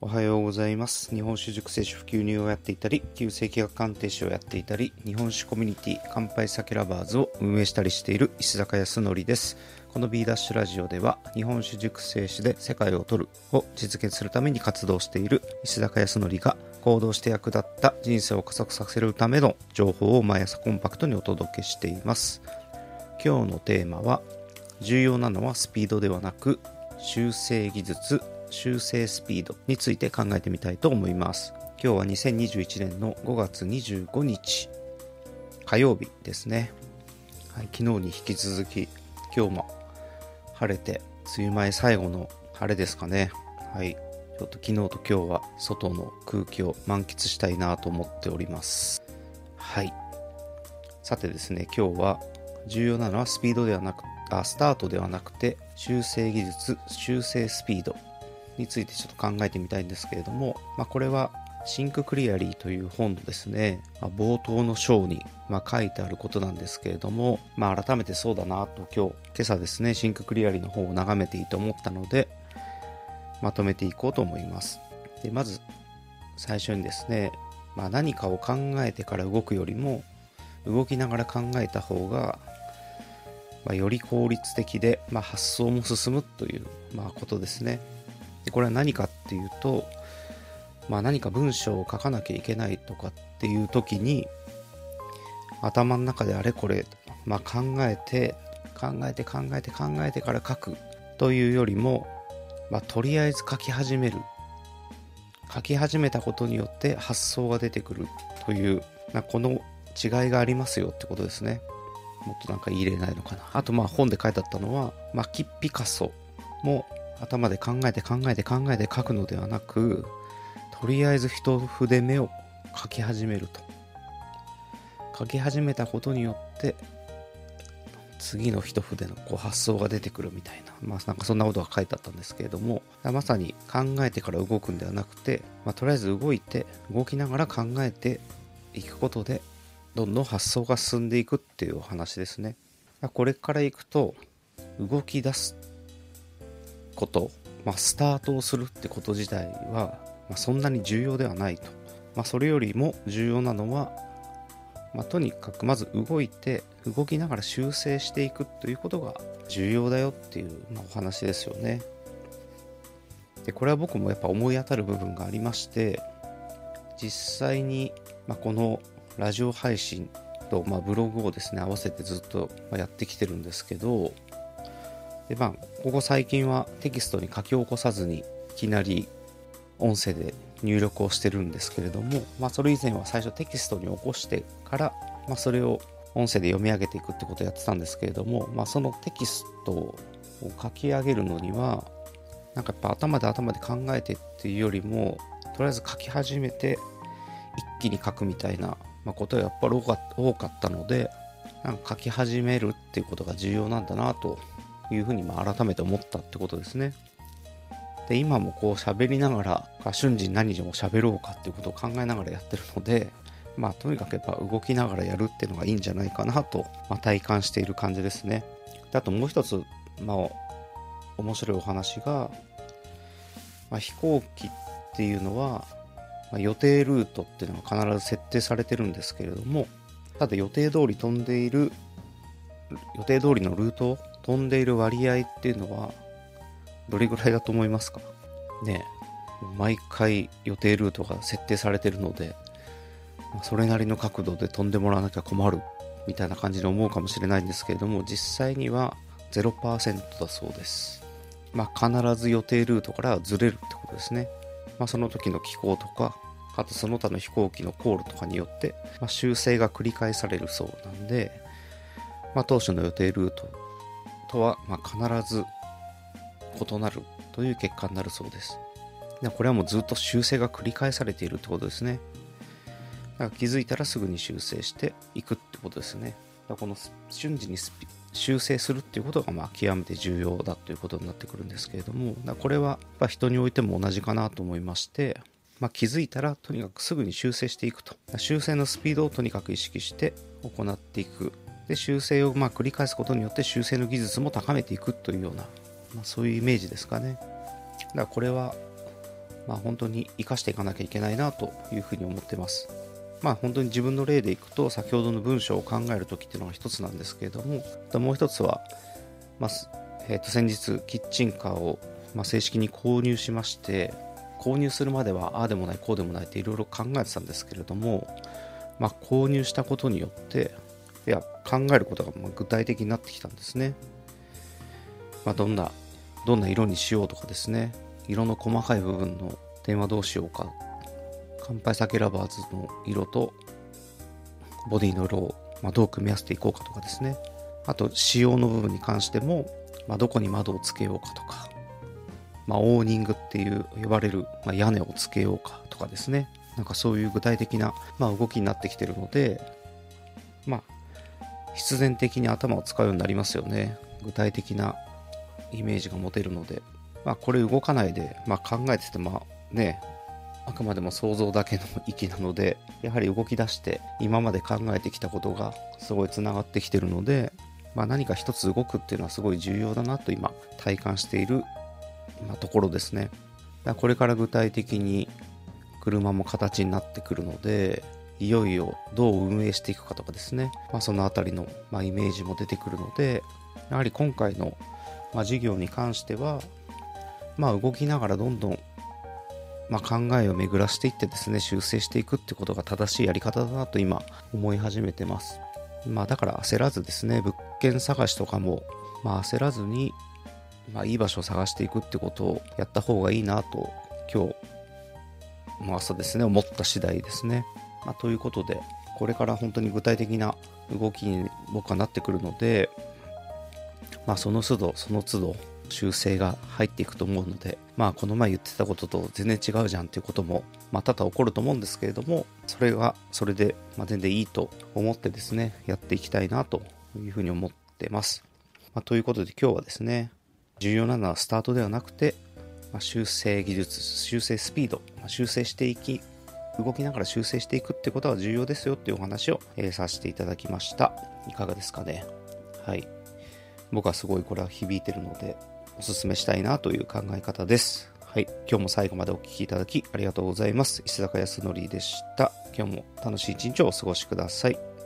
おはようございます。日本酒熟成酒普及入をやっていたり旧世紀学鑑定士をやっていたり日本酒コミュニティ乾杯酒ラバーズを運営したりしている石坂康則です。この B ダッシュラジオでは日本酒熟成酒で世界を取るを実現するために活動している石坂康則が行動して役立った人生を加速させるための情報を毎朝コンパクトにお届けしています。今日のテーマは重要なのはスピードではなく修正技術。修正スピードについて考えてみたいと思います。今日は2021年の5月25日火曜日ですね、はい、昨日に引き続き今日も晴れて梅雨前最後の晴れですかね。はいちょっと昨日と今日は外の空気を満喫したいなと思っております。はいさてですね今日は重要なのはスピードではなくあスタートではなくて修正技術修正スピード。についてちょっと考えてみたいんですけれども、まあ、これはシンククリアリーという本のですね、まあ、冒頭の章に、ま書いてあることなんですけれども、まあ、改めてそうだなと今日、今朝ですね、シンククリアリーの本を眺めていいと思ったので、まとめていこうと思います。でまず、最初にですね、まあ、何かを考えてから動くよりも、動きながら考えた方が、まあ、より効率的で、まあ、発想も進むという、まあ、ことですね。でこれは何かっていうと、まあ、何か文章を書かなきゃいけないとかっていう時に頭の中であれこれ、まあ、考えて考えて考えて考えてから書くというよりも、まあ、とりあえず書き始める。書き始めたことによって発想が出てくるという、ま、この違いがありますよってことですね。もっとなんか言い入れないのかな。あとまあ本で書いてあったのは、まあ、キッピカソも頭で考えて考えて考えて書くのではなくとりあえず一筆目を書き始めると。書き始めたことによって次の一筆のこう発想が出てくるみたいな。まあなんかそんなことが書いてあったんですけれどもまさに考えてから動くんではなくて、まあ、とりあえず動いて動きながら考えていくことでどんどん発想が進んでいくっていうお話ですね。これからいくと動き出すこと、まあ、スタートをするってこと自体は、まあ、そんなに重要ではないと、まあ、それよりも重要なのは、まとにかくまず動いて動きながら修正していくということが重要だよっていう、まお話ですよね。でこれは僕もやっぱ思い当たる部分がありまして実際に、まこのラジオ配信と、まブログをですね合わせてずっとやってきてるんですけどでまあここ最近はテキストに書き起こさずにいきなり音声で入力をしてるんですけれども、まあ、それ以前は最初テキストに起こしてから、まあ、それを音声で読み上げていくってことをやってたんですけれども、まあ、そのテキストを書き上げるのにはなんかやっぱ頭で頭で考えてっていうよりもとりあえず書き始めて一気に書くみたいな、まことがやっぱり多かったのでなんか書き始めるっていうことが重要なんだなというふうにまあ改めて思ったってことですね。で今もこう喋りながら瞬時に何を喋ろうかっていうことを考えながらやってるのでまあとにかくやっぱ動きながらやるっていうのがいいんじゃないかなと、まあ、体感している感じですね。であともう一つ、まあ、面白いお話が、まあ、飛行機っていうのは、まあ、予定ルートっていうのが必ず設定されてるんですけれどもただ予定通り飛んでいる予定通りのルート飛んでいる割合っていうのはどれぐらいだと思いますか？ね毎回予定ルートが設定されてるのでそれなりの角度で飛んでもらわなきゃ困るみたいな感じに思うかもしれないんですけれども実際には0%だそうです。まあ必ず予定ルートからずれるってことですね。まあその時の気候とかあとその他の飛行機の航路とかによって、まあ、修正が繰り返されるそうなんで、まあ、当初の予定ルートとは、まあ、必ず異なるという結果になるそうです。でこれはもうずっと修正が繰り返されているってことですね。だから気づいたらすぐに修正していくってことですね。だこの瞬時に修正するっていうことがまあ極めて重要だということになってくるんですけれども、だこれは人においても同じかなと思いまして、まあ、気づいたらとにかくすぐに修正していくと。修正のスピードをとにかく意識して行っていくで修正をまあ繰り返すことによって修正の技術も高めていくというような、まあ、そういうイメージですかねだからこれはまあ、本当に生かしていかなきゃいけないなというふうに思ってます。まあ本当に自分の例でいくと先ほどの文章を考える時っていうのが一つなんですけれどももう一つは、まあえー、と先日キッチンカーを、まあ、正式に購入しまして購入するまではああでもないこうでもないっていろいろ考えてたんですけれども、まあ、購入したことによってや考えることが具体的になってきたんですね、まあ、どんなどんな色にしようとかですね。色の細かい部分の点はどうしようか。乾杯酒ラバーズの色とボディの色を、まあ、どう組み合わせていこうかとかですね。あと仕様の部分に関しても、まあ、どこに窓をつけようかとか、まあ、オーニングっていう呼ばれる、ま、屋根をつけようかとかですね。なんかそういう具体的な、ま、動きになってきてるのでまあ必然的に頭を使うようになりますよね。具体的なイメージが持てるので、まあ、これ動かないで、まあ、考えててまあねあくまでも想像だけの域なのでやはり動き出して今まで考えてきたことがすごいつながってきてるので、まあ、何か一つ動くっていうのはすごい重要だなと今体感している、ま、ところですね。これから具体的に車も形になってくるのでいよいよどう運営していくかとかですね、まあ、その辺りの、まあ、イメージも出てくるのでやはり今回の、まあ、事業に関しては、まあ、動きながらどんどん、まあ、考えを巡らしていってですね修正していくってことが正しいやり方だなと今思い始めてます、まあ、だから焦らずですね物件探しとかも、まあ、焦らずに、まあ、いい場所を探していくってことをやった方がいいなと今日朝ですね思った次第ですね。まあ、ということで、これから本当に具体的な動きに僕はなってくるので、まあ、その都度、その都度、修正が入っていくと思うので、まあ、この前言ってたことと全然違うじゃんっていうことも、まあ、多々起こると思うんですけれども、それが、それで、まあ、全然いいと思ってですね、やっていきたいなというふうに思ってます。まあ、ということで今日はですね、重要なのはスタートではなくて、まあ、修正技術、修正スピード、まあ、修正していき動きながら修正していくってことは重要ですよっていうお話を、えー、させていただきました。いかがですかね。はい。僕はすごいこれは響いてるので、おすすめしたいなという考え方です。はい。今日も最後までお聴きいただきありがとうございます。石坂康則でした。今日も楽しい一日をお過ごしください。